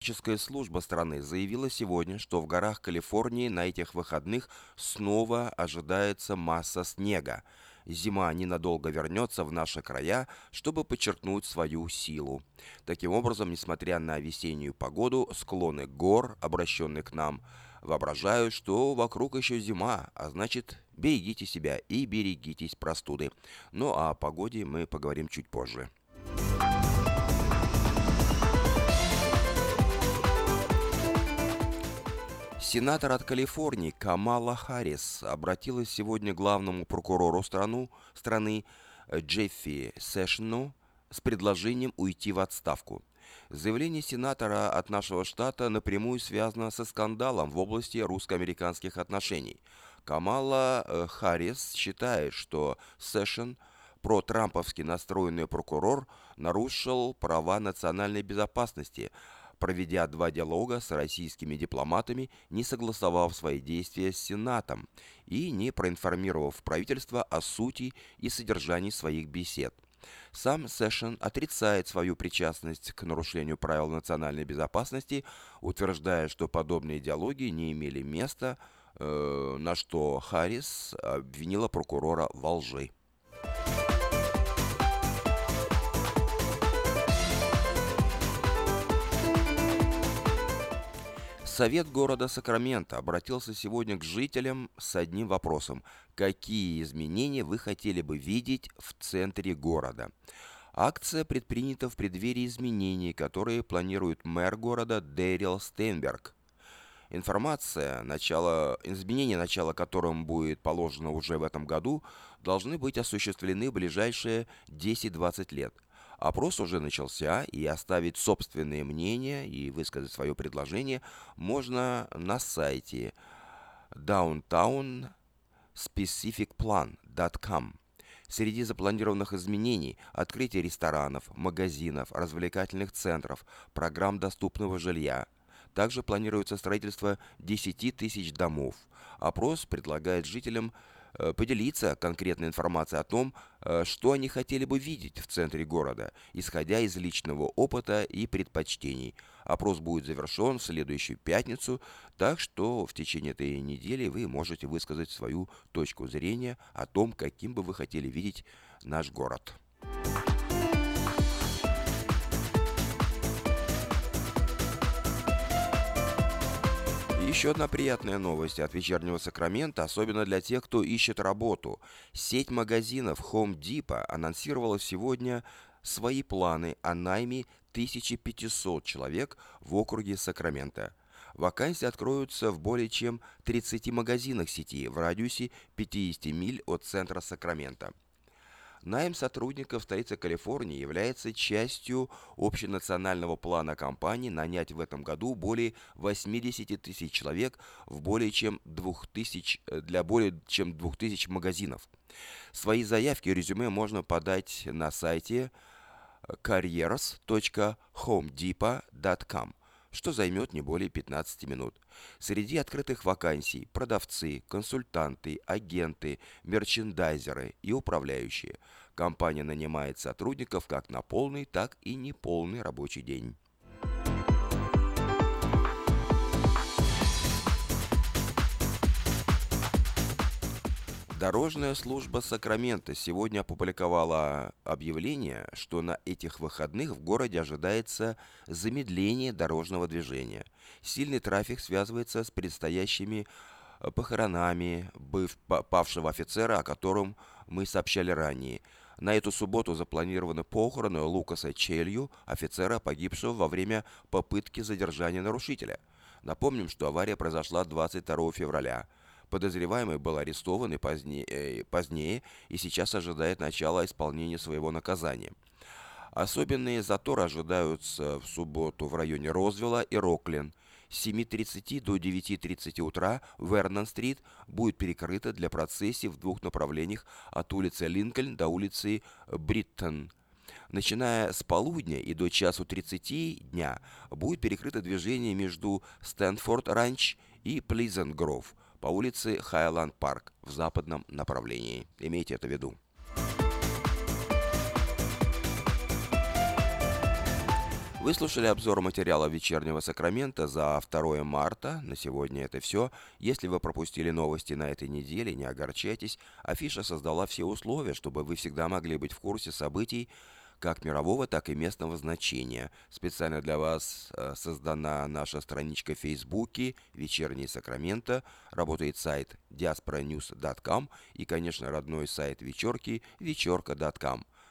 Метеорологическая служба страны заявила сегодня, что в горах Калифорнии на этих выходных снова ожидается масса снега. Зима ненадолго вернется в наши края, чтобы подчеркнуть свою силу. Таким образом, несмотря на весеннюю погоду, склоны гор, обращенные к нам, воображают, что вокруг еще зима, а значит, берегите себя и берегитесь простуды. Ну а о погоде мы поговорим чуть позже. Сенатор от Калифорнии Камала Харрис обратилась сегодня к главному прокурору страну, страны Джеффу Сэшнсу с предложением уйти в отставку. Заявление сенатора от нашего штата напрямую связано со скандалом в области русско-американских отношений. Камала э, Харрис считает, что Сэшн, про-трамповски настроенный прокурор, нарушил права национальной безопасности – проведя два диалога с российскими дипломатами, не согласовав свои действия с Сенатом и не проинформировав правительство о сути и содержании своих бесед. Сам Сэшен отрицает свою причастность к нарушению правил национальной безопасности, утверждая, что подобные диалоги не имели места, э, на что Харрис обвинила прокурора во лжи. Совет города Сакраменто обратился сегодня к жителям с одним вопросом. Какие изменения вы хотели бы видеть в центре города? Акция предпринята в преддверии изменений, которые планирует мэр города Дэрил Стейнберг. Информация, начало, изменения, начало которым будет положено уже в этом году, должны быть осуществлены в ближайшие 10-20 лет – Опрос уже начался, и оставить собственное мнение и высказать свое предложение можно на сайте downtownspecificplan.com. Среди запланированных изменений – открытие ресторанов, магазинов, развлекательных центров, программ доступного жилья. Также планируется строительство 10 тысяч домов. Опрос предлагает жителям поделиться конкретной информацией о том, э, что они хотели бы видеть в центре города, исходя из личного опыта и предпочтений. Опрос будет завершен в следующую пятницу, так что в течение этой недели вы можете высказать свою точку зрения о том, каким бы вы хотели видеть наш город. Еще одна приятная новость от вечернего Сакрамента, особенно для тех, кто ищет работу. Сеть магазинов Home Depot анонсировала сегодня свои планы о найме 1500 человек в округе Сакрамента. Вакансии откроются в более чем 30 магазинах сети в радиусе 50 миль от центра Сакрамента. Найм сотрудников столицы Калифорнии является частью общенационального плана компании нанять в этом году более 80 тысяч человек в более чем 2000, э, для более чем 2000 магазинов. Свои заявки и резюме можно подать на сайте careers.homedepot.com что займет не более 15 минут. Среди открытых вакансий продавцы, консультанты, агенты, мерчендайзеры и управляющие. Компания нанимает сотрудников как на полный, так и неполный рабочий день. Дорожная служба Сакрамента сегодня опубликовала объявление, что на этих выходных в городе ожидается замедление дорожного движения. Сильный трафик связывается с предстоящими э, похоронами быв павшего офицера, о котором мы сообщали ранее. На эту субботу запланированы похороны Лукаса Челью, офицера, погибшего во время попытки задержания нарушителя. Напомним, что авария произошла 22 февраля. Подозреваемый был арестован и позднее, э, позднее и сейчас ожидает начала исполнения своего наказания. Особенные заторы ожидаются в субботу в районе Розвилла и Роклин. С 7.30 до 9.30 утра Вернон-стрит будет перекрыта для процессий в двух направлениях от улицы Линкольн до улицы Бриттон. Начиная с полудня и до часу 30 дня будет перекрыто движение между Стэнфорд-Ранч и Плизент-Гров – по улице Хайланд Парк в западном направлении. Имейте это в виду. Вы слушали обзор материала вечернего Сакрамента за 2 марта. На сегодня это все. Если вы пропустили новости на этой неделе, не огорчайтесь. Афиша создала все условия, чтобы вы всегда могли быть в курсе событий как мирового, так и местного значения. Специально для вас э, создана наша страничка в Фейсбуке «Вечерний Сакраменто». Работает сайт diasporanews.com и, конечно, родной сайт вечерки вечерка.com.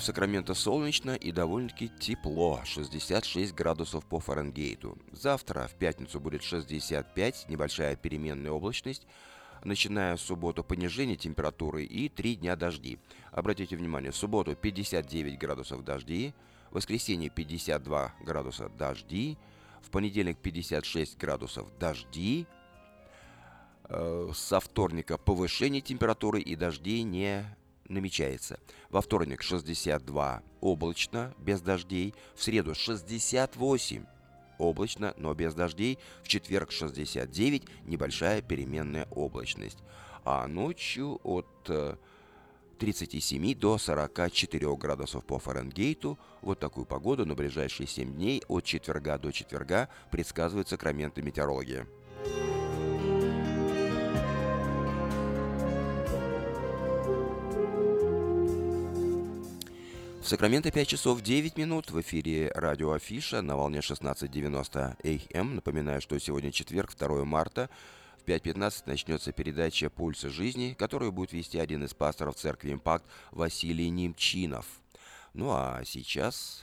Сегодня в Сакраменто солнечно и довольно-таки тепло, 66 градусов по Фаренгейту. Завтра, в пятницу, будет 65, небольшая переменная облачность. Начиная в субботу понижение температуры и 3 дня дожди. Обратите внимание, в субботу 59 градусов дожди, в воскресенье 52 градуса дожди, в понедельник 56 градусов дожди, э, со вторника повышение температуры и дождей не намечается. Во вторник 62 облачно, без дождей. В среду 68 облачно, но без дождей. В четверг 69 небольшая переменная облачность. А ночью от 37 э, до 44 градусов по Фаренгейту. Вот такую погоду на ближайшие 7 дней от четверга до четверга предсказывают сакраменты метеорологии. Сакраменто 5 часов 9 минут в эфире радио Афиша на волне 16.90 АМ. Напоминаю, что сегодня четверг, 2 марта. В 5.15 начнется передача «Пульсы жизни», которую будет вести один из пасторов церкви «Импакт» Василий Немчинов. Ну а сейчас...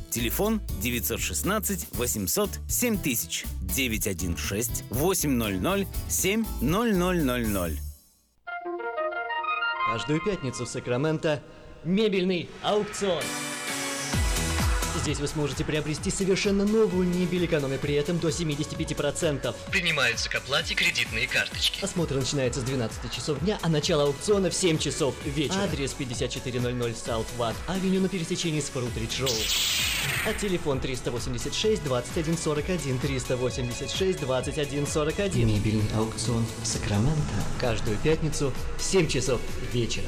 Телефон 916 800 7000 916 800 7000. Каждую пятницу в Сакраменто мебельный аукцион. Здесь вы сможете приобрести совершенно новую мебель, экономя при этом до 75%. Принимаются к оплате кредитные карточки. Осмотр начинается с 12 часов дня, а начало аукциона в 7 часов вечера. Адрес 5400 South Watt Авеню на пересечении с Фрутридж Роуд. А телефон 386 21 41 386 21 41. Мебельный аукцион Сакраменто. Каждую пятницу в 7 часов вечера.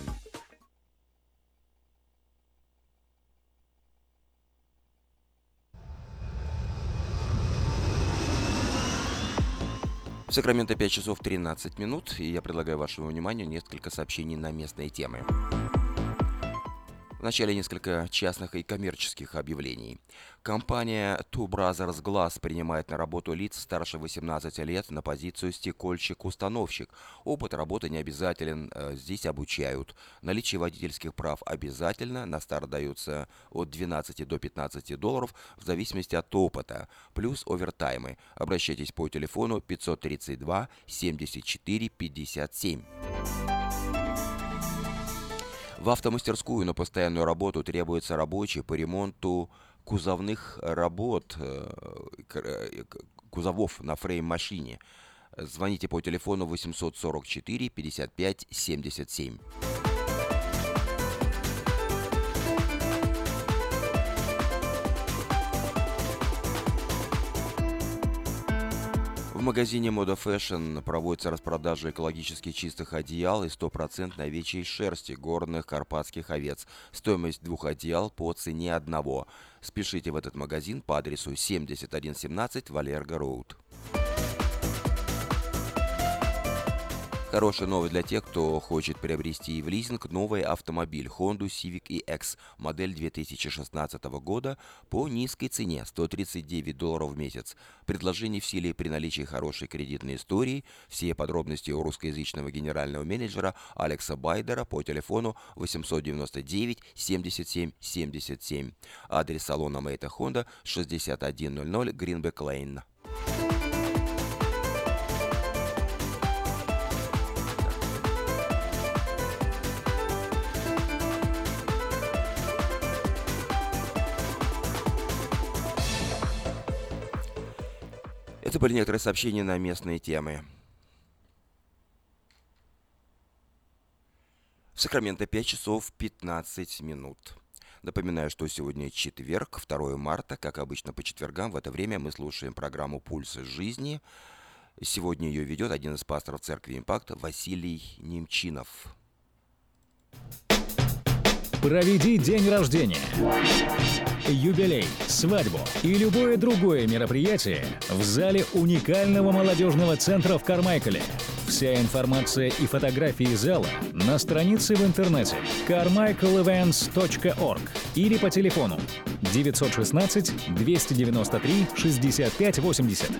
В Сакраменто 5 часов 13 минут, и я предлагаю вашему вниманию несколько сообщений на местные темы. Вначале несколько частных и коммерческих объявлений. Компания Two Brothers Glass принимает на работу лиц старше 18 лет на позицию стекольщик-установщик. Опыт работы не обязателен, э, здесь обучают. Наличие водительских прав обязательно, на старт даются от 12 до 15 долларов в зависимости от опыта, плюс овертаймы. Обращайтесь по телефону 532 74 57. В автомастерскую на постоянную работу требуется рабочий по ремонту кузовных работ, э, э, кузовов на фрейм-машине. Звоните по телефону 844 55 77. В магазине Moda Fashion проводится распродажа экологически чистых одеял и 100% овечьей шерсти горных карпатских овец. Стоимость двух одеял по цене одного. Спешите в этот магазин по адресу 7117 Валерго Роуд. Хорошая новость для тех, кто хочет приобрести в лизинг новый автомобиль Honda Civic EX модель 2016 года по низкой цене 139 долларов в месяц. Предложение в силе при наличии хорошей кредитной истории. Все подробности у русскоязычного генерального менеджера Алекса Байдера по телефону 899 77 77. Адрес салона Мэйта Honda 6100 Greenback Lane. Это были некоторые сообщения на местные темы. В Сакраменто 5 часов 15 минут. Напоминаю, что сегодня четверг, 2 марта. Как обычно по четвергам в это время мы слушаем программу «Пульсы жизни». Сегодня ее ведет один из пасторов церкви «Импакт» Василий Немчинов. Проведи день рождения, юбилей, свадьбу и любое другое мероприятие в зале уникального молодежного центра в Кармайкале. Вся информация и фотографии зала на странице в интернете carmichaelevents.org или по телефону 916 293 6580.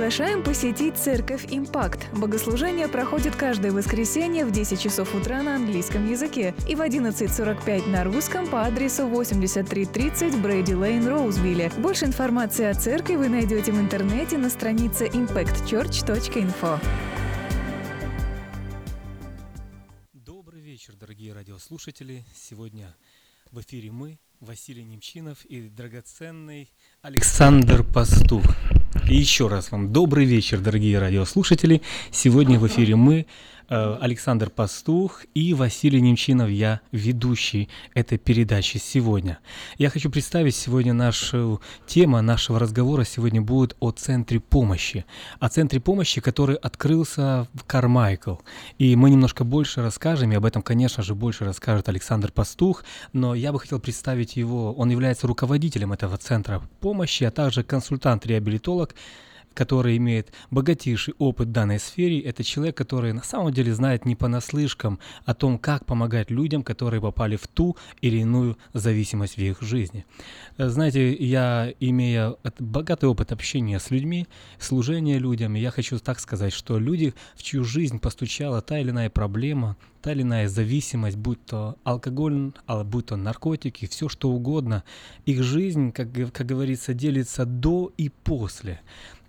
Приглашаем посетить Церковь Импакт. Богослужение проходит каждое воскресенье в 10 часов утра на английском языке и в 11.45 на русском по адресу 8330 Брейди Лейн, Роузвилле. Больше информации о церкви вы найдете в интернете на странице impactchurch.info. Добрый вечер, дорогие радиослушатели. Сегодня в эфире мы, Василий Немчинов и драгоценный Александр Пастух. И еще раз вам добрый вечер, дорогие радиослушатели. Сегодня в эфире мы, Александр Пастух и Василий Немчинов, я ведущий этой передачи сегодня. Я хочу представить сегодня нашу тему нашего разговора сегодня будет о Центре помощи. О Центре помощи, который открылся в Кармайкл. И мы немножко больше расскажем, и об этом, конечно же, больше расскажет Александр Пастух, но я бы хотел представить его, он является руководителем этого Центра помощи, а также консультант-реабилитолог, который имеет богатейший опыт в данной сфере, это человек, который на самом деле знает не понаслышкам о том, как помогать людям, которые попали в ту или иную зависимость в их жизни. Э, знаете, я, имея богатый опыт общения с людьми, служения людям, я хочу так сказать, что люди, в чью жизнь постучала та или иная проблема, та или иная зависимость, будь то алкоголь, а будь то наркотики, все что угодно, их жизнь, как, как говорится, делится до и после.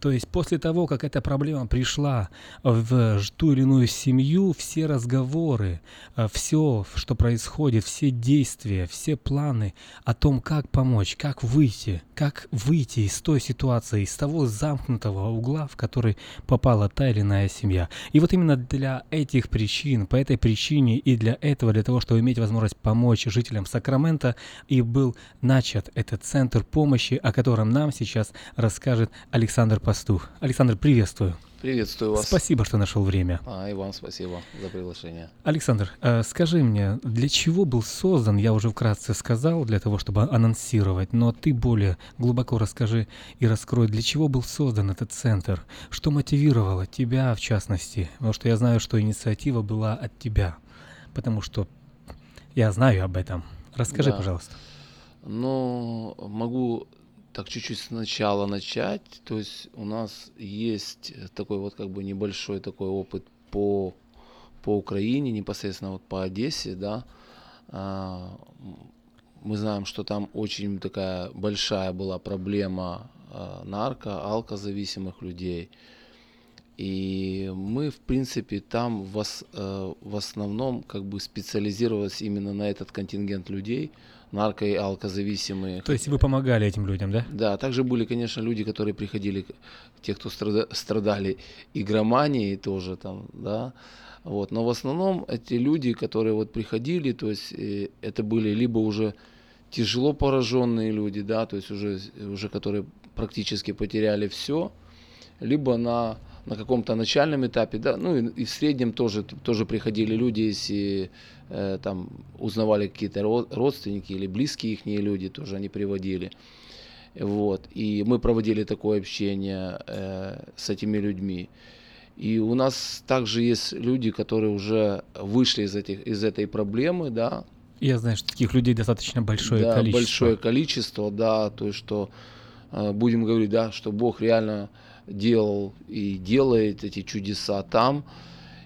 То есть после того, как эта проблема пришла в ту или иную семью, все разговоры, э, все, что происходит, все действия, все планы о том, как помочь, как выйти, как выйти из той ситуации, из того замкнутого угла, в который попала та или иная семья. И вот именно для этих причин, по этой причине и для этого, для того, чтобы иметь возможность помочь жителям Сакрамента, и был начат этот центр помощи, о котором нам сейчас расскажет Александр Павлович пастух. Александр, приветствую. Приветствую вас. Спасибо, что нашел время. А, и вам спасибо за приглашение. Александр, э, скажи мне, для чего был создан, я уже вкратце сказал, для того, чтобы анонсировать, но ты более глубоко расскажи и раскрой, для чего был создан этот центр, что мотивировало тебя в частности, потому что я знаю, что инициатива была от тебя, потому что я знаю об этом. Расскажи, да. пожалуйста. Ну, могу так чуть-чуть сначала начать. То есть у нас есть такой вот как бы небольшой такой опыт по, по Украине, непосредственно вот по Одессе, да. А, мы знаем, что там очень такая большая была проблема а, нарко, алкозависимых людей. И мы, в принципе, там в, э, в основном как бы специализировались именно на этот контингент людей – нарко- и алкозависимые. То есть вы помогали этим людям, да? Да, также были, конечно, люди, которые приходили, те, кто страдали игроманией тоже там, да, вот. Но в основном эти люди, которые вот приходили, то есть э, это были либо уже тяжело пораженные люди, да, то есть уже, уже которые практически потеряли все, либо на на каком-то начальном этапе, да, ну и, и в среднем тоже, тоже приходили люди, если э, там узнавали какие-то родственники или близкие их люди, тоже они приводили. Вот. И мы проводили такое общение э, с этими людьми. И у нас также есть люди, которые уже вышли из, этих, из этой проблемы, да. Я знаю, что таких людей достаточно большое да, количество. большое количество, да, то есть что, э, будем говорить, да, что Бог реально делал и делает эти чудеса там.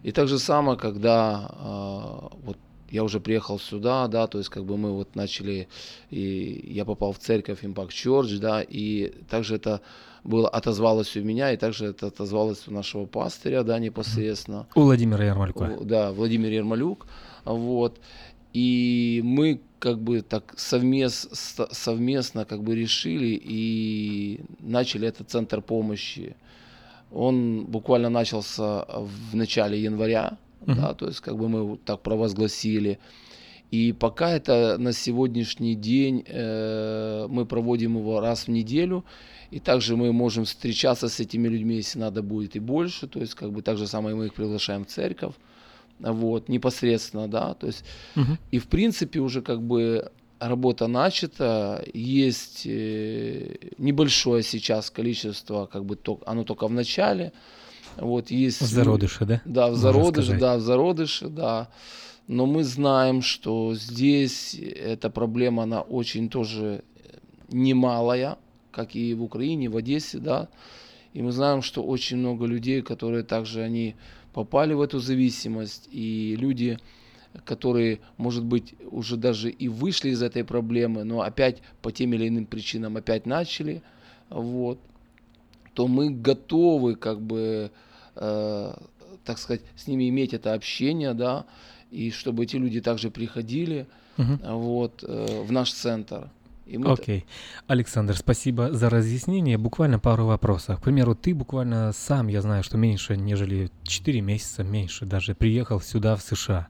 И так же самое, когда э, вот я уже приехал сюда, да, то есть как бы мы вот начали, и я попал в церковь Impact Church, да, и также это было, отозвалось у меня, и также это отозвалось у нашего пастыря, да, непосредственно. У Владимира Ермолюка. Да, Владимир Ермолюк, вот. И мы как бы так совмест, совместно как бы решили и начали этот центр помощи. Он буквально начался в начале января, uh-huh. да, то есть как бы мы так провозгласили. И пока это на сегодняшний день э, мы проводим его раз в неделю, и также мы можем встречаться с этими людьми, если надо будет и больше, то есть как бы так же самое мы их приглашаем в церковь вот, непосредственно, да, то есть, угу. и в принципе уже как бы работа начата, есть э, небольшое сейчас количество, как бы, то, оно только в начале, вот, есть... В зародыше, да? Да, в зародыше, да, в зародыше, да, но мы знаем, что здесь эта проблема, она очень тоже немалая, как и в Украине, в Одессе, да, и мы знаем, что очень много людей, которые также, они попали в эту зависимость, и люди, которые, может быть, уже даже и вышли из этой проблемы, но опять по тем или иным причинам опять начали, вот, то мы готовы, как бы, э, так сказать, с ними иметь это общение, да, и чтобы эти люди также приходили, угу. вот, э, в наш центр. Окей. Okay. Александр, спасибо за разъяснение. Буквально пару вопросов. К примеру, ты буквально сам, я знаю, что меньше, нежели 4 месяца, меньше даже, приехал сюда, в США.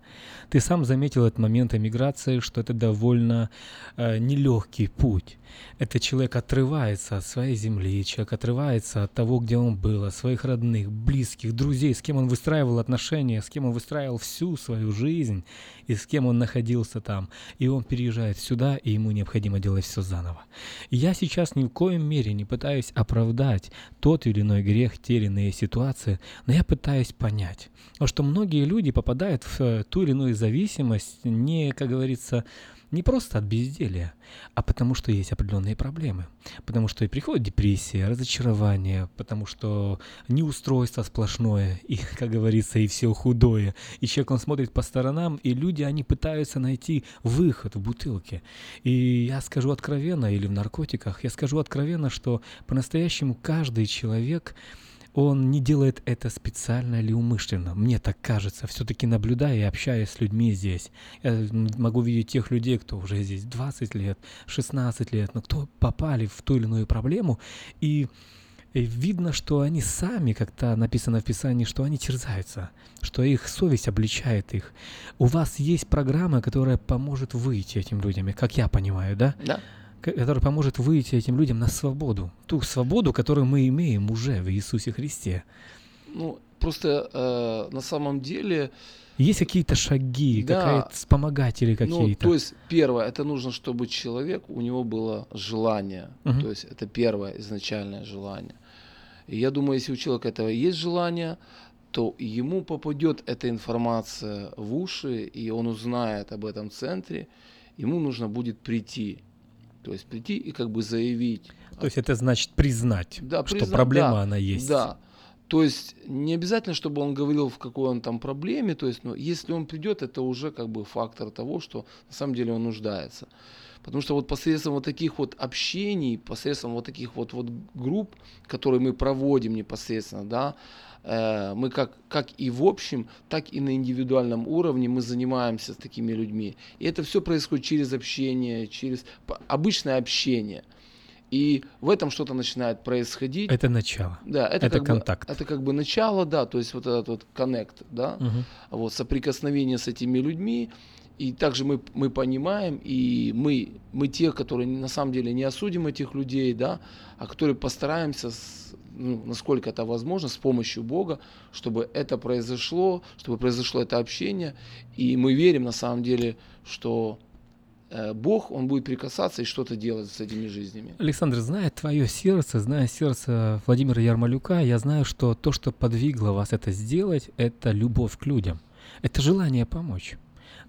Ты сам заметил этот момент эмиграции, что это довольно э, нелегкий путь. Это человек отрывается от своей земли, человек отрывается от того, где он был, от своих родных, близких, друзей, с кем он выстраивал отношения, с кем он выстраивал всю свою жизнь и с кем он находился там. И он переезжает сюда, и ему необходимо делать все заново. Я сейчас ни в коем мере не пытаюсь оправдать тот или иной грех, те или иные ситуации, но я пытаюсь понять, что многие люди попадают в э, ту или иную зависимость не, как говорится, не просто от безделия, а потому что есть определенные проблемы. Потому что и приходит депрессия, разочарование, потому что неустройство сплошное, и, как говорится, и все худое. И человек, он смотрит по сторонам, и люди, они пытаются найти выход в бутылке. И я скажу откровенно, или в наркотиках, я скажу откровенно, что по-настоящему каждый человек, он не делает это специально или умышленно. Мне так кажется. Все-таки наблюдая и общаясь с людьми здесь, я могу видеть тех людей, кто уже здесь 20 лет, 16 лет, но кто попали в ту или иную проблему, и и видно, что они сами, как-то написано в Писании, что они терзаются, что их совесть обличает их. У вас есть программа, которая поможет выйти этим людям, как я понимаю, да? Да который поможет выйти этим людям на свободу. Ту свободу, которую мы имеем уже в Иисусе Христе. Ну, просто э, на самом деле... Есть какие-то шаги, да. какие-то вспомогатели какие-то? Ну, то есть, первое, это нужно, чтобы человек, у него было желание. Угу. То есть, это первое изначальное желание. И я думаю, если у человека этого есть желание, то ему попадет эта информация в уши, и он узнает об этом центре, ему нужно будет прийти то есть прийти и как бы заявить. То есть это значит признать, да, что признать, проблема да, она есть. Да. То есть не обязательно, чтобы он говорил, в какой он там проблеме, то есть, но если он придет, это уже как бы фактор того, что на самом деле он нуждается. Потому что вот посредством вот таких вот общений, посредством вот таких вот, вот групп, которые мы проводим непосредственно, да, мы как, как и в общем, так и на индивидуальном уровне мы занимаемся с такими людьми. И это все происходит через общение, через обычное общение. И в этом что-то начинает происходить. Это начало. Да, это, это как контакт. Бы, это как бы начало, да, то есть вот этот вот коннект, да, угу. вот соприкосновение с этими людьми. И также мы, мы понимаем, и мы, мы те, которые на самом деле не осудим этих людей, да, а которые постараемся с, ну, насколько это возможно, с помощью Бога, чтобы это произошло, чтобы произошло это общение. И мы верим на самом деле, что э, Бог, Он будет прикасаться и что-то делать с этими жизнями. Александр, зная твое сердце, зная сердце Владимира Ярмолюка, я знаю, что то, что подвигло вас это сделать, это любовь к людям. Это желание помочь.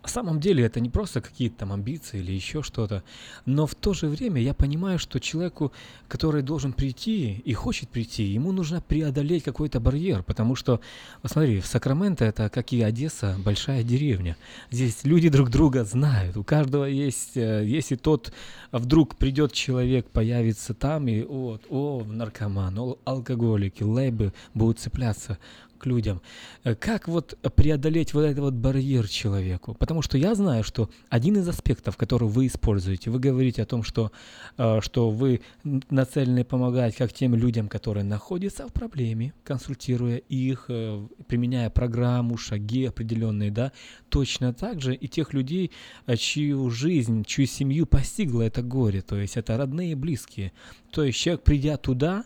Самом деле это не просто какие-то там амбиции или еще что-то, но в то же время я понимаю, что человеку, который должен прийти и хочет прийти, ему нужно преодолеть какой-то барьер, потому что, посмотри, в Сакраменто это, как и Одесса, большая деревня. Здесь люди друг друга знают, у каждого есть, э, если тот вдруг придет человек, появится там, и вот, о, наркоман, о, алкоголики, лейбы будут цепляться к людям. Э, как вот преодолеть вот этот вот барьер человеку? Потому что я знаю, что один из аспектов, который вы используете, вы говорите о том, что, э, что вы нацелены помогать как тем людям, которые находятся в проблеме, консультируя их, э, применяя программу, шаги определенные, да, точно так же и тех людей, чью жизнь, чью семью постигло это горе, то есть это родные и близкие. То есть человек, придя туда,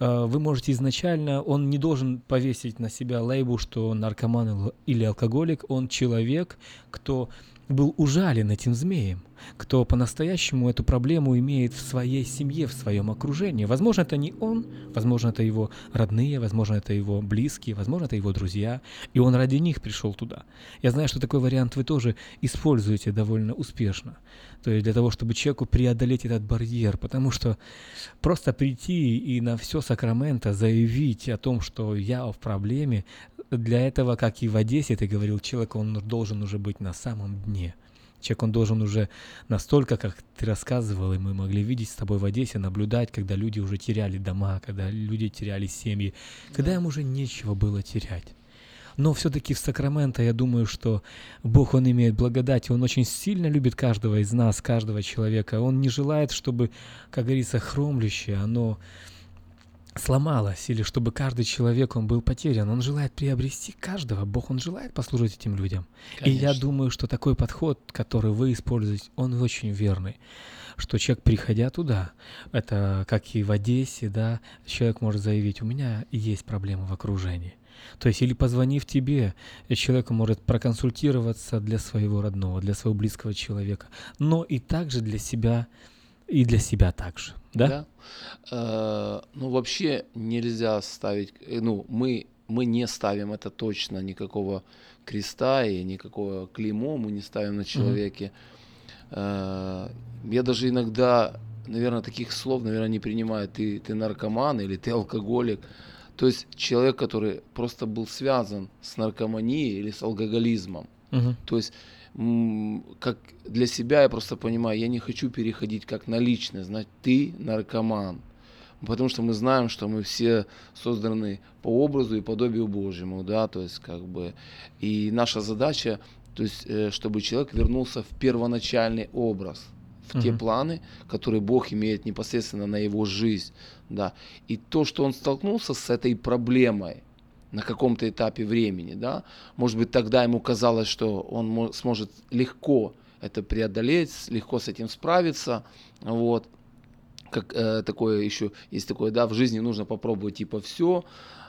вы можете изначально, он не должен повесить на себя лейбу, что он наркоман или алкоголик, он человек, кто был ужален этим змеем, кто по-настоящему эту проблему имеет в своей семье, в своем окружении. Возможно, это не он, возможно, это его родные, возможно, это его близкие, возможно, это его друзья, и он ради них пришел туда. Я знаю, что такой вариант вы тоже используете довольно успешно. То есть для того, чтобы человеку преодолеть этот барьер, потому что просто прийти и на все Сакраменто заявить о том, что я в проблеме, для этого, как и в Одессе, ты говорил, человек, он должен уже быть на самом дне. Человек, он должен уже настолько, как ты рассказывал, и мы могли видеть с тобой в Одессе, наблюдать, когда люди уже теряли дома, когда люди теряли семьи, когда им уже нечего было терять. Но все-таки в Сакраменто я думаю, что Бог, Он имеет благодать, Он очень сильно любит каждого из нас, каждого человека. Он не желает, чтобы, как говорится, хромлющее, оно сломалось, или чтобы каждый человек, он был потерян. Он желает приобрести каждого. Бог, Он желает послужить этим людям. Конечно. И я думаю, что такой подход, который вы используете, он очень верный. Что человек, приходя туда, это как и в Одессе, да, человек может заявить, у меня есть проблемы в окружении. То есть или позвонив тебе, человек может проконсультироваться для своего родного, для своего близкого человека, но и также для себя и для себя также, да? Да. Э, ну, вообще нельзя ставить, э, ну, мы, мы не ставим это точно никакого креста и никакого клеймо мы не ставим на человеке. Mm-hmm. Я даже иногда, наверное, таких слов, наверное, не принимаю. Ты, ты наркоман или ты алкоголик. То есть человек, который просто был связан с наркоманией или с алкоголизмом. Uh-huh. То есть как для себя я просто понимаю, я не хочу переходить как на личность, знать, ты наркоман. Потому что мы знаем, что мы все созданы по образу и подобию Божьему, да, то есть как бы, и наша задача, то есть, э, чтобы человек вернулся в первоначальный образ, в uh-huh. те планы, которые Бог имеет непосредственно на его жизнь, да. И то, что он столкнулся с этой проблемой, на каком-то этапе времени, да, может быть, тогда ему казалось, что он сможет легко это преодолеть, легко с этим справиться, вот, как э, такое еще есть такое, да, в жизни нужно попробовать типа все,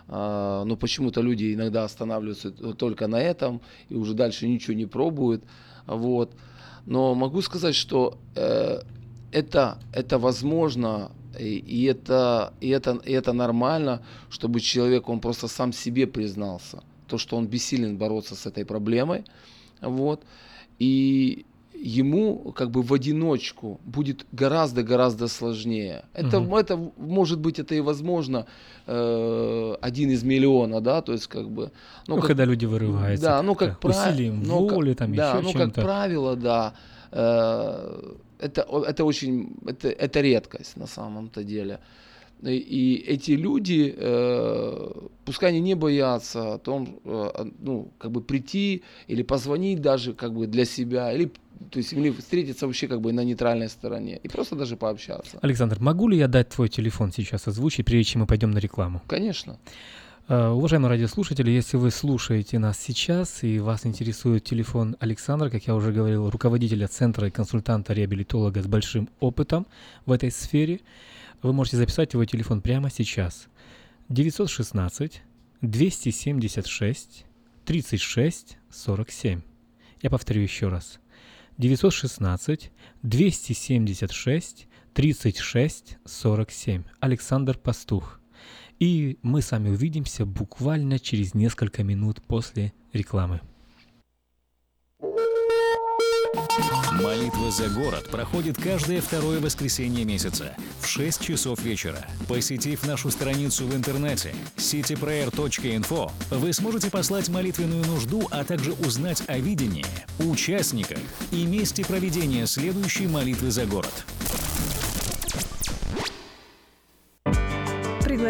э, но почему-то люди иногда останавливаются только на этом и уже дальше ничего не пробуют, вот, но могу сказать, что э, это это возможно и, и, это, и, это, и это нормально, чтобы человек, он просто сам себе признался, то, что он бессилен бороться с этой проблемой. Вот. И ему как бы в одиночку будет гораздо-гораздо сложнее. Это, угу. это может быть, это и возможно э, один из миллиона, да, то есть как бы. Ну, ну как, когда люди вырываются. Да, ну как правило. Ну, воли, там да, еще ну как правило, да. Э, это, это очень, это, это редкость на самом-то деле. И, эти люди, э, пускай они не боятся о том, э, ну, как бы прийти или позвонить даже как бы для себя, или то есть или встретиться вообще как бы на нейтральной стороне и просто даже пообщаться. Александр, могу ли я дать твой телефон сейчас озвучить, прежде чем мы пойдем на рекламу? Конечно. Э, уважаемые радиослушатели, если вы слушаете нас сейчас и вас интересует телефон Александра, как я уже говорил, руководителя центра и консультанта-реабилитолога с большим опытом в этой сфере, вы можете записать его телефон прямо сейчас. 916 276 36 47. Я повторю еще раз. 916 276 36 47. Александр Пастух. И мы с вами увидимся буквально через несколько минут после рекламы. Молитва за город проходит каждое второе воскресенье месяца в 6 часов вечера. Посетив нашу страницу в интернете cityprayer.info, вы сможете послать молитвенную нужду, а также узнать о видении, участниках и месте проведения следующей молитвы за город.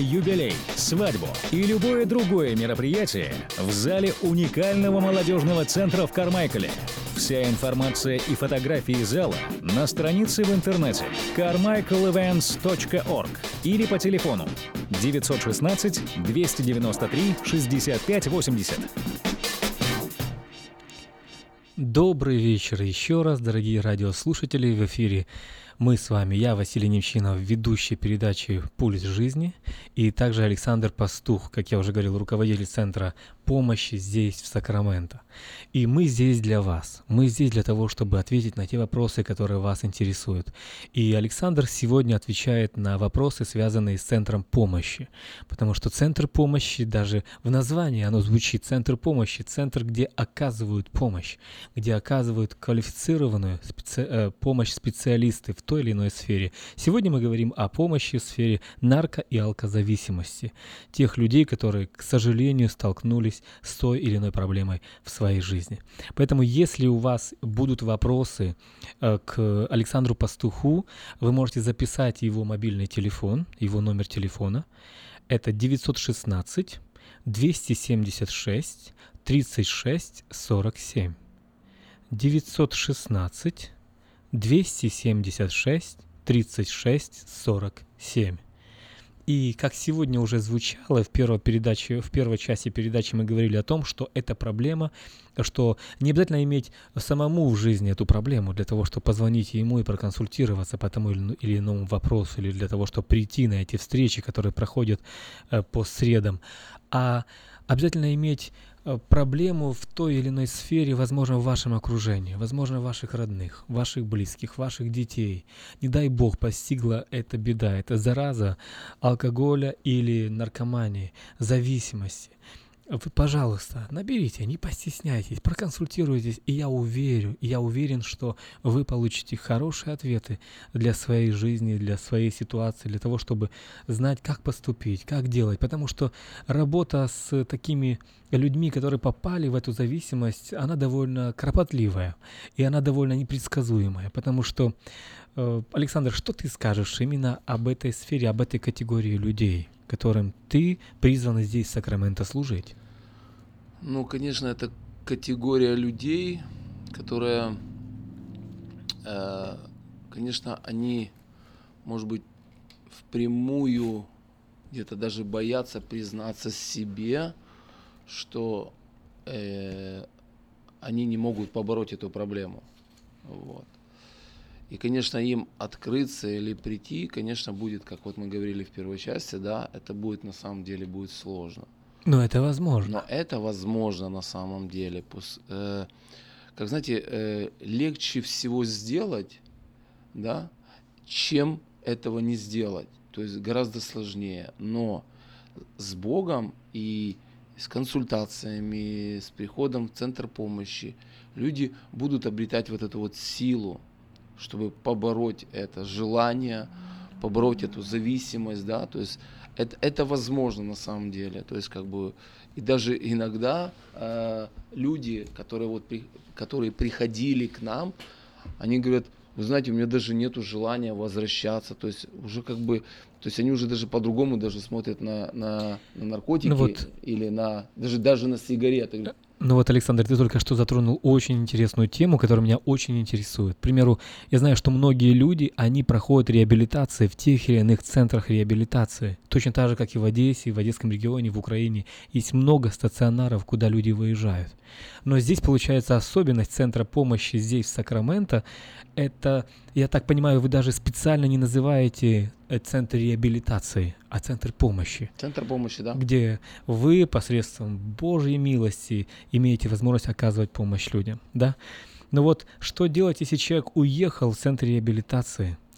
юбилей, свадьбу и любое другое мероприятие в зале уникального молодежного центра в Кармайкале. Вся информация и фотографии зала на странице в интернете carmichaelevents.org или по телефону 916 293 65 80. Добрый вечер еще раз, дорогие радиослушатели. В эфире мы с вами, я Василий Немчинов, ведущий передачи «Пульс жизни», и также Александр Пастух, как я уже говорил, руководитель Центра помощи здесь, в Сакраменто. И мы здесь для вас. Мы здесь для того, чтобы ответить на те вопросы, которые вас интересуют. И Александр сегодня отвечает на вопросы, связанные с Центром помощи. Потому что Центр помощи, даже в названии оно звучит, Центр помощи, Центр, где оказывают помощь, где оказывают квалифицированную специ... э, помощь специалисты в той или иной сфере. Сегодня мы говорим о помощи в сфере нарко- и алкозависимости. Тех людей, которые, к сожалению, столкнулись столкнулись с той или иной проблемой в своей жизни. Поэтому, если у вас будут вопросы э, к Александру Пастуху, вы можете записать его мобильный телефон, его номер телефона. Это 916 276 36 47. 916 276 36 47. И как сегодня уже звучало в первой передаче, в первой части передачи мы говорили о том, что эта проблема, что не обязательно иметь самому в жизни эту проблему для того, чтобы позвонить ему и проконсультироваться по тому или иному вопросу, или для того, чтобы прийти на эти встречи, которые проходят э, по средам, а обязательно иметь проблему в той или иной сфере, возможно, в вашем окружении, возможно, ваших родных, ваших близких, ваших детей. Не дай бог постигла эта беда, эта зараза алкоголя или наркомании, зависимости. Вы, пожалуйста, наберите, не постесняйтесь, проконсультируйтесь, и я уверен, я уверен, что вы получите хорошие ответы для своей жизни, для своей ситуации, для того, чтобы знать, как поступить, как делать, потому что работа с такими людьми, которые попали в эту зависимость, она довольно кропотливая, и она довольно непредсказуемая, потому что, э, Александр, что ты скажешь именно об этой сфере, об этой категории людей? которым ты призван здесь, в Сакраменто, служить? Ну, конечно, это категория людей, которая, э, конечно, они, может быть, впрямую где-то даже боятся признаться себе, что э, они не могут побороть эту проблему. Вот. И, конечно, им открыться или прийти, конечно, будет, как вот мы говорили в первой части, да, это будет на самом деле будет сложно. Но это возможно. Но это возможно на самом деле. Э, как знаете, э, легче всего сделать, да, чем этого не сделать. То есть гораздо сложнее. Но с Богом и с консультациями, с приходом в центр помощи люди будут обретать вот эту вот силу, чтобы побороть это желание, побороть эту зависимость, да, то есть это, это возможно на самом деле, то есть как бы и даже иногда э, люди, которые вот при, которые приходили к нам, они говорят, вы знаете, у меня даже нету желания возвращаться, то есть уже как бы, то есть они уже даже по-другому даже смотрят на, на, на наркотики ну вот. или на даже даже на сигареты. Ну вот, Александр, ты только что затронул очень интересную тему, которая меня очень интересует. К примеру, я знаю, что многие люди, они проходят реабилитации в тех или иных центрах реабилитации. Точно так же, как и в Одессе, в Одесском регионе, в Украине. Есть много стационаров, куда люди выезжают. Но здесь получается особенность центра помощи здесь, в Сакраменто, это, я так понимаю, вы даже специально не называете э, центр реабилитации, а центр помощи. Центр помощи, да. Где вы посредством Божьей милости имеете возможность оказывать помощь людям, да? Но вот что делать, если человек уехал в центр реабилитации –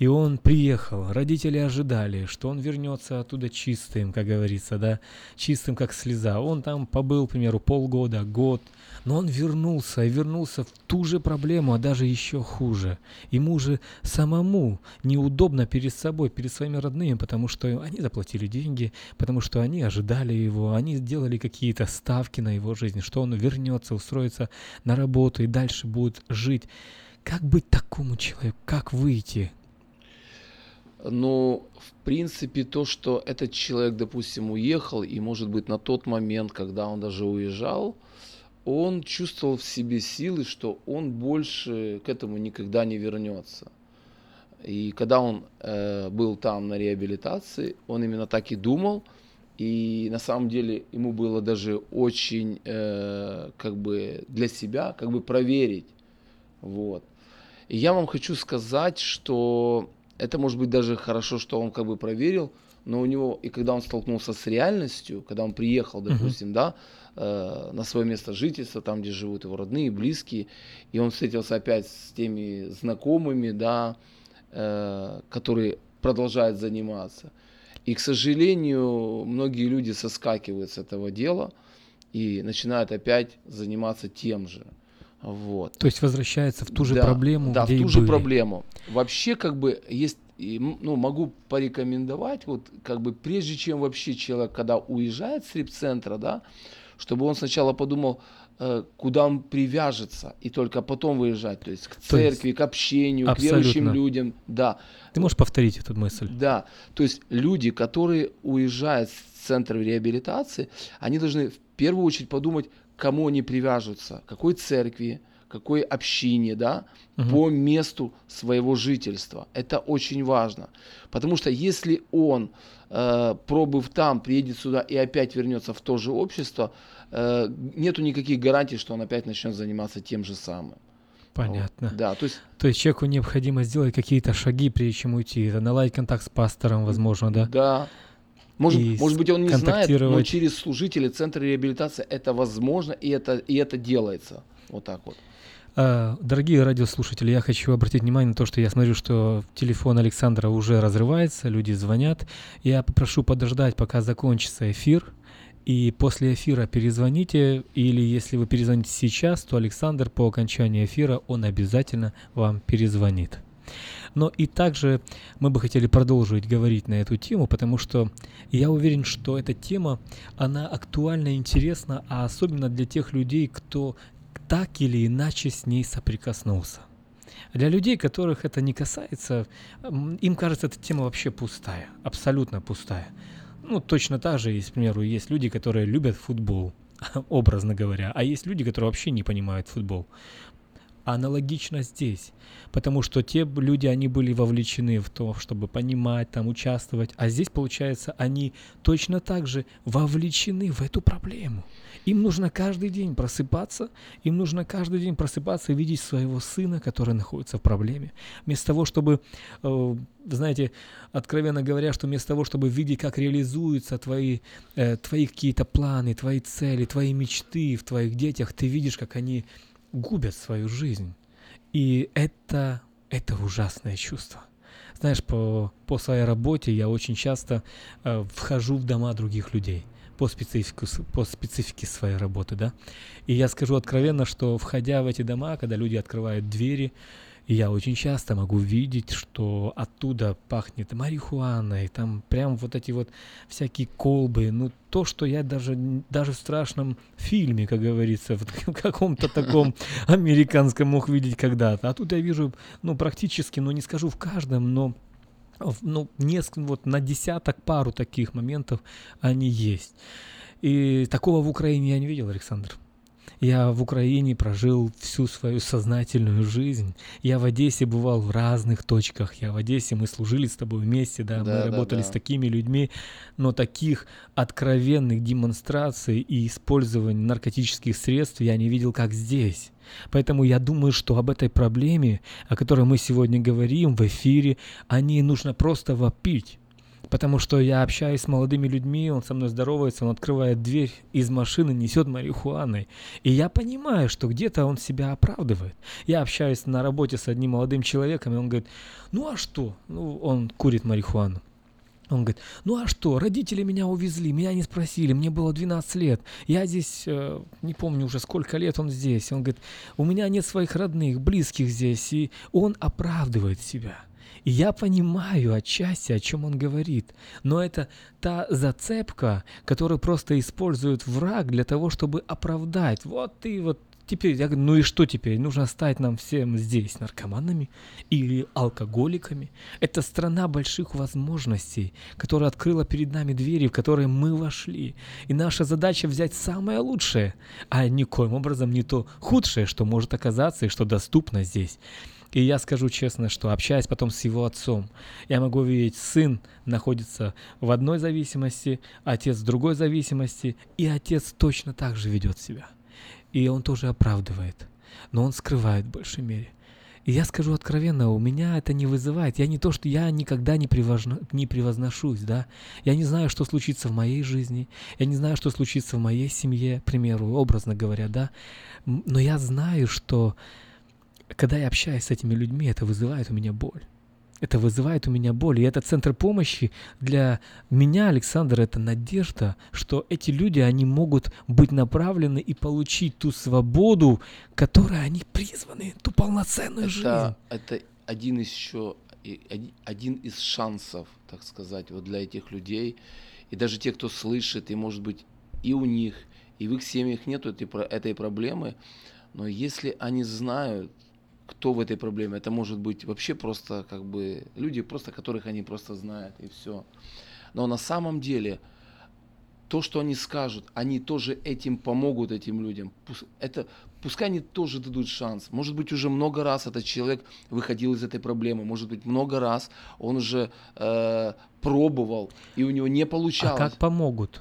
и он приехал, родители ожидали, что он вернется оттуда чистым, как говорится, да, чистым, как слеза. Он там побыл, к примеру, полгода, год, но он вернулся, и вернулся в ту же проблему, а даже еще хуже. Ему же самому неудобно перед собой, перед своими родными, потому что они заплатили деньги, потому что они ожидали его, они сделали какие-то ставки на его жизнь, что он вернется, устроится на работу и дальше будет жить. Как быть такому человеку? Как выйти? Ну, в принципе, то, что этот человек, допустим, уехал, и, может быть, на тот момент, когда он даже уезжал, он чувствовал в себе силы, что он больше к этому никогда не вернется. И когда он э, был там на реабилитации, он именно так и думал. И на самом деле ему было даже очень э, как бы для себя как бы проверить. Вот. И я вам хочу сказать, что это может быть даже хорошо, что он как бы проверил, но у него, и когда он столкнулся с реальностью, когда он приехал, допустим, uh-huh. да, э, на свое место жительства, там, где живут его родные, близкие, и он встретился опять с теми знакомыми, да, э, которые продолжают заниматься. И, к сожалению, многие люди соскакивают с этого дела и начинают опять заниматься тем же. Вот. То есть возвращается в ту же да, проблему, да, где в ту же были. проблему. Вообще, как бы, есть, ну, могу порекомендовать, вот, как бы, прежде чем вообще человек, когда уезжает с репцентра, да, чтобы он сначала подумал, э, куда он привяжется, и только потом выезжать, то есть к церкви, есть, к общению, абсолютно. к верующим людям, да. Ты можешь повторить эту мысль? Да, то есть люди, которые уезжают с центра реабилитации, они должны в первую очередь подумать, кому они привяжутся, какой церкви, какое общение, да, угу. по месту своего жительства. Это очень важно. Потому что если он, э, пробыв там, приедет сюда и опять вернется в то же общество, э, нету никаких гарантий, что он опять начнет заниматься тем же самым. Понятно. Вот. Да, то есть... То есть человеку необходимо сделать какие-то шаги, прежде чем уйти. Это наладить контакт с пастором, возможно, да? Да. Может, может быть, он не знает, но через служителей Центра реабилитации это возможно, и это, и это делается. Вот так вот. А, дорогие радиослушатели, я хочу обратить внимание на то, что я смотрю, что телефон Александра уже разрывается, люди звонят. Я попрошу подождать, пока закончится эфир. И после эфира перезвоните, или если вы перезвоните сейчас, то Александр по окончании эфира, он обязательно вам перезвонит. Но и также мы бы хотели продолжить говорить на эту тему, потому что я уверен, что эта тема, она актуальна и интересна, а особенно для тех людей, кто так или иначе с ней соприкоснулся. Для людей, которых это не касается, им кажется, эта тема вообще пустая, абсолютно пустая. Ну, точно так же, есть, к примеру, есть люди, которые любят футбол, образно говоря, а есть люди, которые вообще не понимают футбол. Аналогично здесь, потому что те люди, они были вовлечены в то, чтобы понимать, там, участвовать, а здесь, получается, они точно так же вовлечены в эту проблему. Им нужно каждый день просыпаться, им нужно каждый день просыпаться и видеть своего сына, который находится в проблеме. Вместо того, чтобы, э, знаете, откровенно говоря, что вместо того, чтобы видеть, как реализуются твои, э, твои какие-то планы, твои цели, твои мечты в твоих детях, ты видишь, как они губят свою жизнь. И это, это ужасное чувство. Знаешь, по, по своей работе я очень часто э, вхожу в дома других людей по, специфику, по специфике своей работы, да. И я скажу откровенно, что входя в эти дома, когда люди открывают двери, и я очень часто могу видеть, что оттуда пахнет марихуаной, там прям вот эти вот всякие колбы, ну то, что я даже, даже в страшном фильме, как говорится, в каком-то таком американском мог видеть когда-то. А тут я вижу, ну практически, ну не скажу в каждом, но ну, несколько, вот на десяток пару таких моментов они есть. И такого в Украине я не видел, Александр. Я в Украине прожил всю свою сознательную жизнь. Я в Одессе бывал в разных точках. Я в Одессе, мы служили с тобой вместе, да, да мы да, работали да. с такими людьми, но таких откровенных демонстраций и использования наркотических средств я не видел, как здесь. Поэтому я думаю, что об этой проблеме, о которой мы сегодня говорим в эфире, о ней нужно просто вопить. Потому что я общаюсь с молодыми людьми, он со мной здоровается, он открывает дверь из машины, несет марихуаной. И я понимаю, что где-то он себя оправдывает. Я общаюсь на работе с одним молодым человеком, и он говорит, ну а что? Ну, он курит марихуану. Он говорит, ну а что, родители меня увезли, меня не спросили, мне было 12 лет, я здесь, э, не помню уже сколько лет он здесь. Он говорит, у меня нет своих родных, близких здесь, и он оправдывает себя. И я понимаю отчасти, о чем он говорит. Но это та зацепка, которую просто использует враг для того, чтобы оправдать. Вот ты вот теперь, я говорю, ну и что теперь? Нужно стать нам всем здесь наркоманами или алкоголиками? Это страна больших возможностей, которая открыла перед нами двери, в которые мы вошли. И наша задача взять самое лучшее, а никоим образом не то худшее, что может оказаться и что доступно здесь. И я скажу честно, что общаясь потом с его отцом, я могу видеть, сын находится в одной зависимости, отец в другой зависимости, и отец точно так же ведет себя. И он тоже оправдывает, но он скрывает в большей мере. И я скажу откровенно, у меня это не вызывает. Я не то, что я никогда не, превозно, не превозношусь, да. Я не знаю, что случится в моей жизни. Я не знаю, что случится в моей семье, к примеру, образно говоря, да. Но я знаю, что когда я общаюсь с этими людьми, это вызывает у меня боль. Это вызывает у меня боль. И это центр помощи для меня, Александр, это надежда, что эти люди, они могут быть направлены и получить ту свободу, которой они призваны, ту полноценную это, жизнь. Это один из еще один из шансов, так сказать, вот для этих людей. И даже те, кто слышит, и может быть и у них, и в их семьях нет этой, этой проблемы, но если они знают, кто в этой проблеме. Это может быть вообще просто как бы люди, просто которых они просто знают и все. Но на самом деле то, что они скажут, они тоже этим помогут этим людям. Это, пускай они тоже дадут шанс. Может быть, уже много раз этот человек выходил из этой проблемы. Может быть, много раз он уже э, пробовал, и у него не получалось. А как помогут?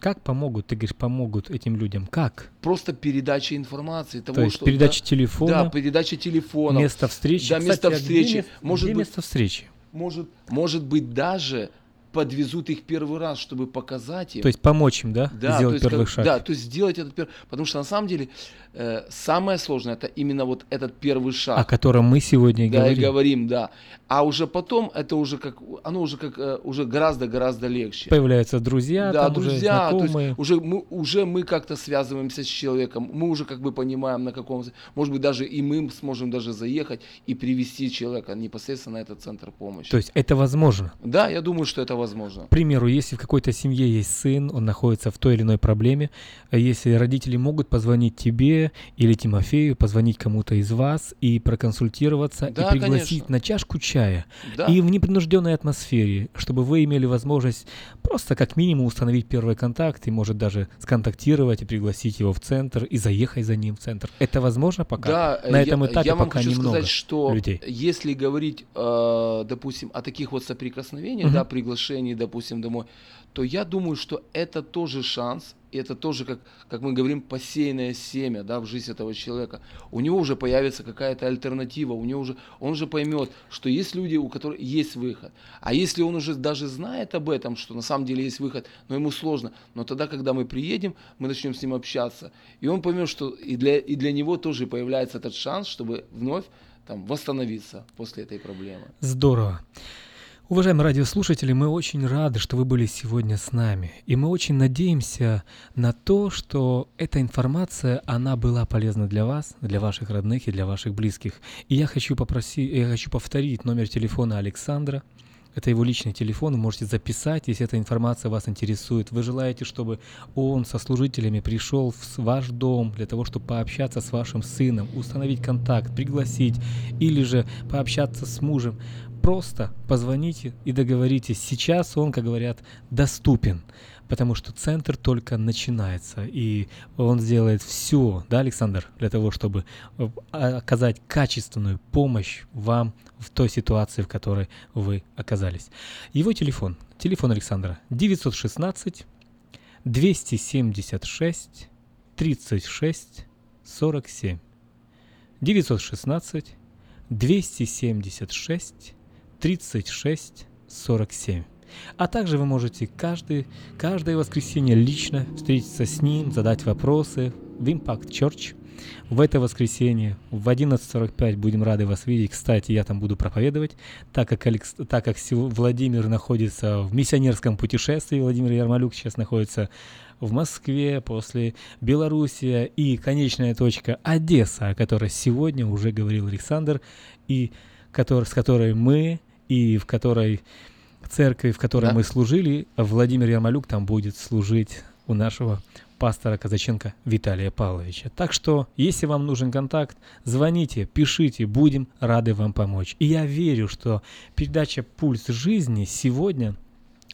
Как помогут? Ты говоришь, помогут этим людям. Как? Просто передача информации. Того, То есть что, передача да, телефона. Да, передача телефона. Место встречи. Да, Кстати, место а встречи. Где, может где быть, место встречи? Может, может быть, даже подвезут их первый раз, чтобы показать им. То есть помочь им, да? Да, Сделать то есть, первый как, шаг. Да, то есть сделать этот первый... Потому что на самом деле э, самое сложное это именно вот этот первый шаг. О котором мы сегодня и да, говорим. и говорим, да. А уже потом это уже как... Оно уже как... э, уже гораздо-гораздо легче. Появляются друзья, да, там друзья, уже то знакомые. есть уже мы, уже мы как-то связываемся с человеком, мы уже как бы понимаем на каком... Может быть, даже и мы сможем даже заехать и привести человека непосредственно на этот центр помощи. То есть это возможно? Да, я думаю, что это возможно. К примеру, если в какой-то семье есть сын, он находится в той или иной проблеме, а если родители могут позвонить тебе или Тимофею, позвонить кому-то из вас и проконсультироваться, Да, и пригласить конечно. на чашку чая, Да. и в непринужденной атмосфере, чтобы вы имели возможность просто как минимум установить первый контакт и, может, даже сконтактировать и пригласить его в центр и заехать за ним в центр. Это возможно пока? Да, на я- этом этапе я вам пока хочу немного сказать, что людей. если говорить, э, допустим, о таких вот соприкосновениях, Мгм. да, приглашении, допустим, домой, то я думаю, что это тоже шанс, и это тоже, как, как мы говорим, посеянное семя, да, в жизнь этого человека. У него уже появится какая-то альтернатива, у него уже, он уже поймет, что есть люди, у которых есть выход. А если он уже даже знает об этом, что на самом деле есть выход, но ему сложно, но тогда, когда мы приедем, мы начнем с ним общаться, и он поймет, что и для, и для него тоже появляется этот шанс, чтобы вновь там, восстановиться после этой проблемы. Здорово. Уважаемые радиослушатели, мы очень рады, что вы были сегодня с нами. И мы очень надеемся на то, что эта информация, она была полезна для вас, для ваших родных и для ваших близких. И я хочу попросить, я хочу повторить номер телефона Александра. Это его личный телефон, вы можете записать, если эта информация вас интересует. Вы желаете, чтобы он со служителями пришел в ваш дом для того, чтобы пообщаться с вашим сыном, установить контакт, пригласить или же пообщаться с мужем. Просто позвоните и договоритесь. Сейчас он, как говорят, доступен, потому что центр только начинается, и он сделает все, да, Александр, для того, чтобы э, оказать качественную помощь вам в той ситуации, в которой вы оказались. Его телефон, телефон Александра 916 276 36 47 916 276 36 47. А также вы можете каждый, каждое воскресенье лично встретиться с ним, задать вопросы в Impact Church. В это воскресенье в 11.45 будем рады вас видеть. Кстати, я там буду проповедовать, так как, Алекс, так как Владимир находится в миссионерском путешествии, Владимир Ярмолюк сейчас находится в Москве, после Белоруссия и конечная точка Одесса, о которой сегодня уже говорил Александр, и который, с которой мы, и в которой церкви, в которой Да. мы служили, Владимир Ярмолюк там будет служить у нашего пастора Казаченко Виталия Павловича. Так что, если вам нужен контакт, звоните, пишите, будем рады вам помочь. И я верю, что передача «Пульс жизни» сегодня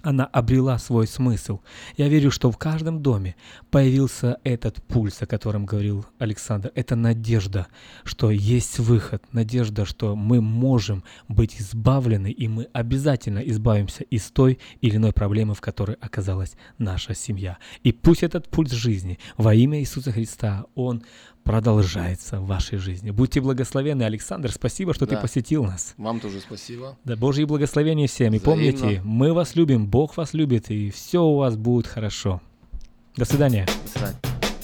она обрела свой смысл. Я верю, что в каждом доме появился этот пульс, о котором говорил Александр. Это надежда, что есть выход, надежда, что мы можем быть избавлены, и мы обязательно избавимся из той или иной проблемы, в которой оказалась наша семья. И пусть этот пульс жизни во имя Иисуса Христа, он продолжается в вашей жизни. Будьте благословенны. Александр, спасибо, что ты Да. посетил нас. Вам тоже спасибо. Да, Божьи благословения всем. И Взаимно. помните, мы вас любим, Бог вас любит, и все у вас будет хорошо. До свидания. До свидания.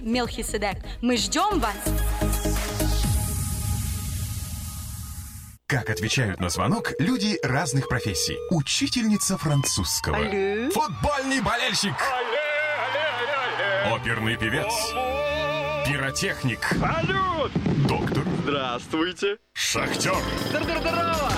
Мелхиседек. Мы ждем вас! Как отвечают на звонок люди разных профессий. Учительница французского. Алле. Футбольный болельщик. Алле, алле, Оперный певец. Пиротехник. Салют! Доктор. Здравствуйте. Шахтер. Здорово!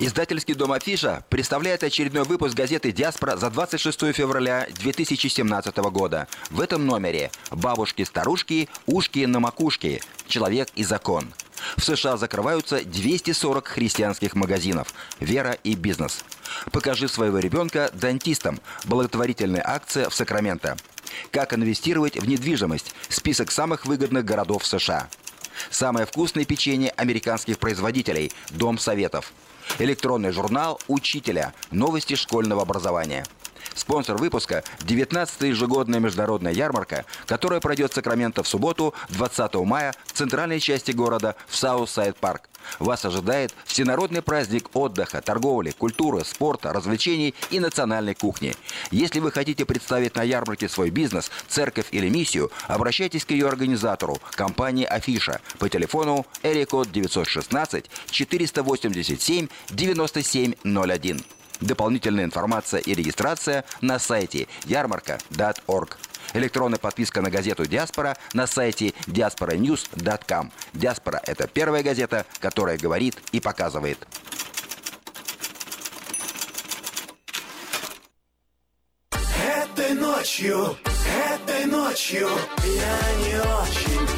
Издательский дом Афиша представляет очередной выпуск газеты «Диаспора» за 26 февраля 2017 года. В этом номере «Бабушки-старушки, ушки на макушке. Человек и закон». В США закрываются 240 христианских магазинов. Вера и бизнес. Покажи своего ребенка дантистам. Благотворительная акция в Сакраменто. Как инвестировать в недвижимость. Список самых выгодных городов США. Самое вкусное печенье американских производителей. Дом советов. Электронный журнал «Учителя. Новости школьного образования». Спонсор выпуска – 19-я ежегодная международная ярмарка, которая пройдет в Сакраменто в субботу, 20 мая, в центральной части города, в Саутсайд Парк. Вас ожидает всенародный праздник отдыха, торговли, культуры, спорта, развлечений и национальной кухни. Если вы хотите представить на ярмарке свой бизнес, церковь или миссию, обращайтесь к ее организатору, компании «Афиша» по телефону Эрикод 916 487 9701. Дополнительная информация и регистрация на сайте ярмарка.org. Электронная подписка на газету «Диаспора» на сайте diasporanews.com. «Диаспора» — это первая газета, которая говорит и показывает. Этой ночью, этой ночью я не очень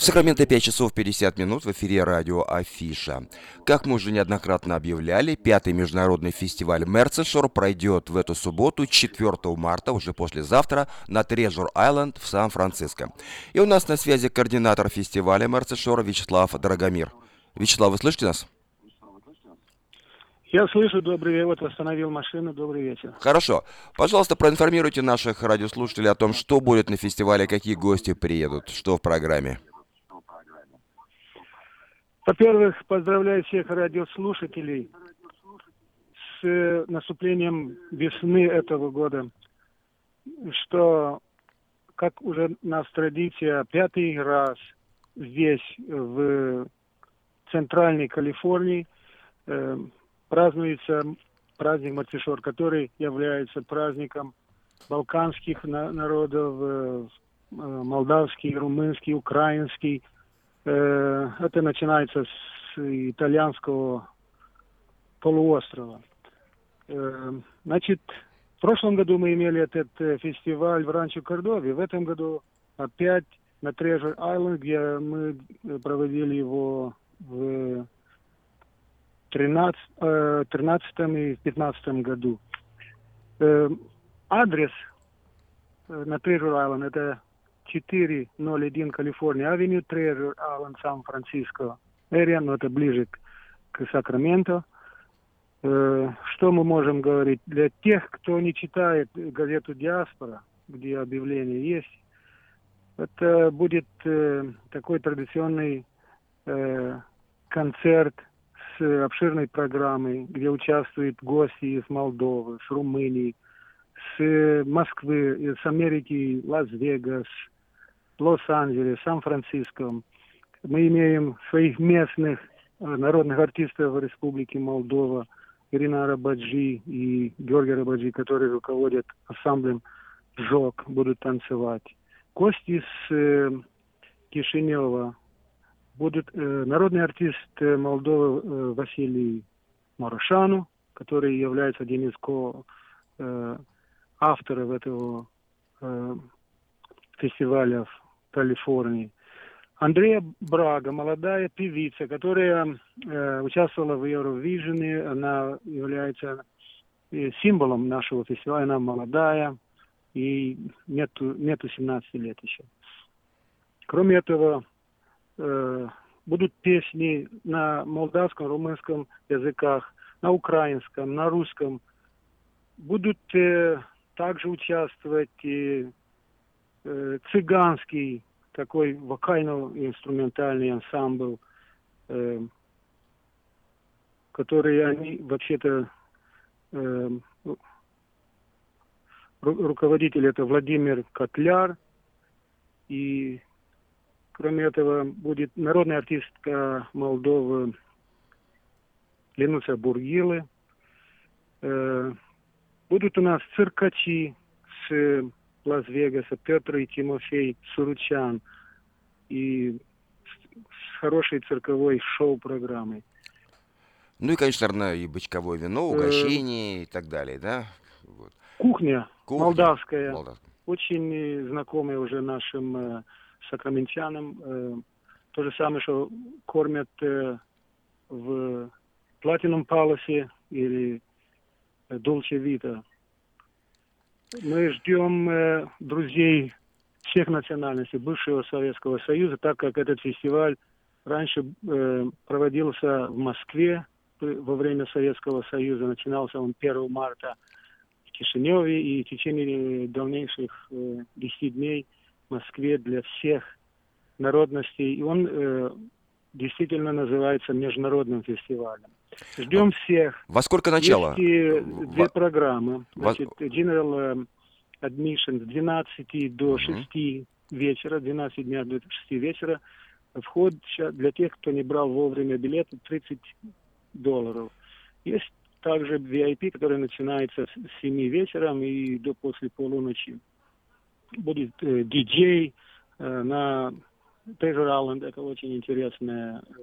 В Сакраменто 5 часов 50 минут в эфире радио Афиша. Как мы уже неоднократно объявляли, пятый международный фестиваль Мерцешор пройдет в эту субботу, 4 марта, уже послезавтра, на Трежур Айленд в Сан-Франциско. И у нас на связи координатор фестиваля Мерцешора Вячеслав Драгомир. Вячеслав, вы слышите нас? Я слышу, добрый вечер, вот остановил машину, добрый вечер. Хорошо. Пожалуйста, проинформируйте наших радиослушателей о том, что будет на фестивале, какие гости приедут, что в программе. Во-первых, поздравляю всех радиослушателей с э, наступлением весны этого года, что, как уже у нас традиция, пятый раз здесь, в Центральной Калифорнии, э, празднуется праздник Мартишор, который является праздником балканских на- народов, э, э, молдавский, румынский, украинский. Э, это начинается с итальянского полуострова. Э, значит, в прошлом году мы имели этот э, фестиваль в Ранчо Кордове. В этом году опять на Treasure Island, где мы проводили его в 13, э, 13 и 15 году. Адрес на Treasure Island это 401 Калифорния, Авеню Treasure Island, Сан-Франциско. Но это ближе к, к Сакраменто. Э, что мы можем говорить? Для тех, кто не читает газету «Диаспора», где объявление есть, это будет э, такой традиционный э, концерт с обширной программой, где участвуют гости из Молдовы, с Румынии, с Москвы, с Америки, Лас-Вегас, Лос-Анджелес, Сан-Франциско. Мы имеем своих местных э, народных артистов Республики Молдова, Ирина Рабаджи и Георгий Рабаджи, которые руководят ансамблем «Жок», будут танцевать. Гости с э, Кишинева будут э, народный артист э, Молдовы э, Василий Марушану, который является одним из ко, э, авторов этого э, фестиваля в Калифорнии. Андрея Брага, молодая певица, которая э, участвовала в Евровижене, она является э, символом нашего фестиваля, она молодая, и нету, нету 17 лет еще. Кроме этого, э, будут песни на молдавском, румынском языках, на украинском, на русском. Будут э, также участвовать и э, цыганский такой вокально-инструментальный ансамбль, э, который они вообще-то э, ру- руководитель это Владимир Котляр и кроме этого будет народная артистка Молдовы Ленуса Бургилы. Э, будут у нас циркачи с Лас-Вегаса, Петр и Тимофей Суручан и с, хорошей цирковой шоу-программой. Ну и, конечно, наверное, и бочковое вино, Э, угощение и так далее, да? Вот. Кухня, Кухня молдавская, молдавская. очень э, знакомая уже нашим э, сакраменчанам. Э, то же самое, что кормят э, в Platinum Palace или Dolce Vita. Мы ждем э, друзей всех национальностей бывшего Советского Союза, так как этот фестиваль раньше э, проводился в Москве во время Советского Союза. Начинался он 1 марта в Кишиневе и в течение дальнейших э, 10 дней в Москве для всех народностей. И он э, действительно называется международным фестивалем. Ждем всех. Во сколько начало? Есть э, Во- две программы. Значит, General э, Admission с 12 до 6 вечера, 12 дня до 6 вечера. Вход для тех, кто не брал вовремя билеты, 30 долларов. Есть также VIP, который начинается с 7 вечером и до после полуночи. Будет э, диджей э, на Treasure Island. Это очень интересная э,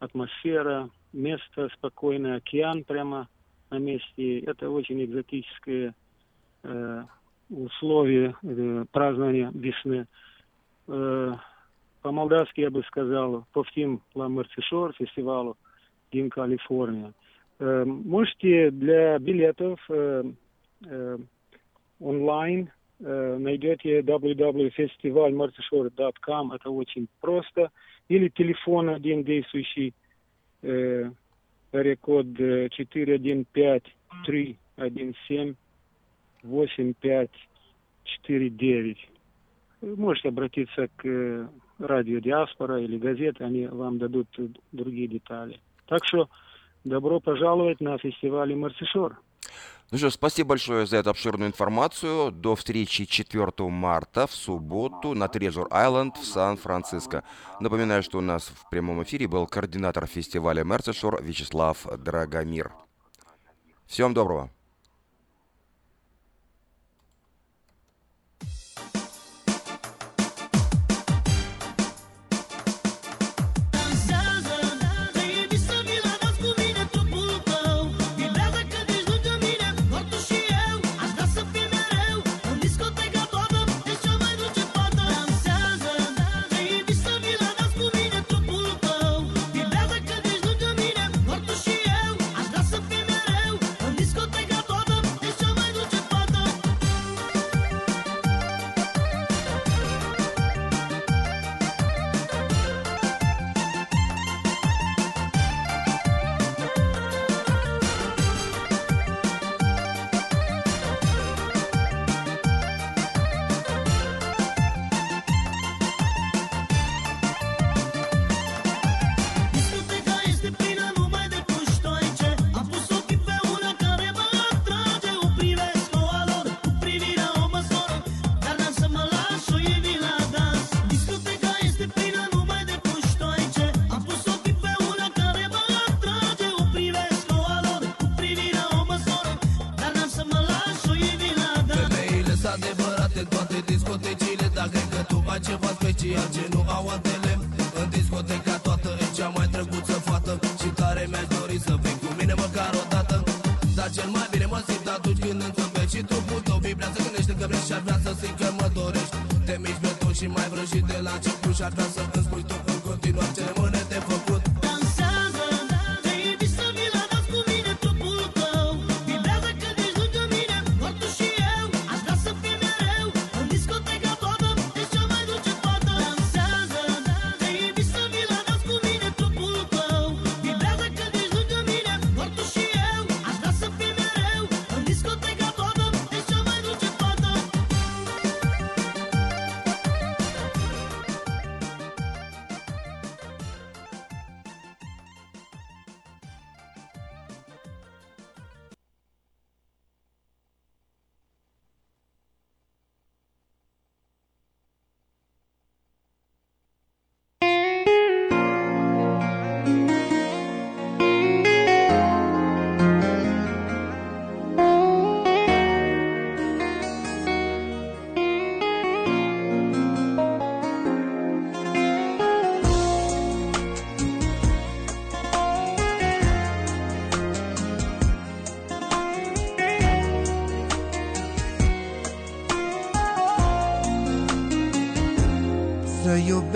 атмосфера, место спокойное, океан прямо на месте. Это очень экзотическое э, условие э, празднования весны. Э, по-молдавски я бы сказал, повтим Ламерцишор фестивалу Дим Калифорния. Э, можете для билетов э, э, онлайн э, найдете www.festivalmartishore.com, это очень просто, или телефон один действующий э, рекод 415-317-8549. Э, можете обратиться к э, радио «Диаспора» или газеты, они вам дадут другие детали. Так что добро пожаловать на фестиваль «Марсишор». Ну что, спасибо большое за эту обширную информацию. До встречи 4 марта в субботу на Трезор Айленд в Сан-Франциско. Напоминаю, что у нас в прямом эфире был координатор фестиваля Мерсешор Вячеслав Драгомир. Всем доброго!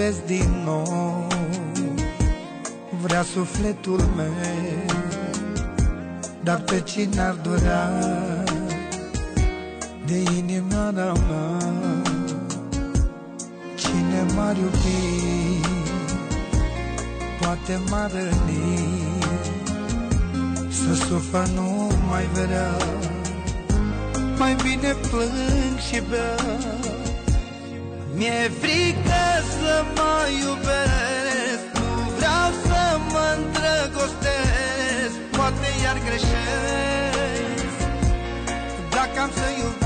iubesc din nou. Vrea sufletul meu Dar pe cine ar dorea De inima mea Cine m-ar iubi Poate m-ar răni. Să sufăr nu mai vrea Mai bine plâng și beau. Mi-e frică să mă iubesc Nu vreau să mă îndrăgostesc Poate iar greșesc. Dacă am să iubesc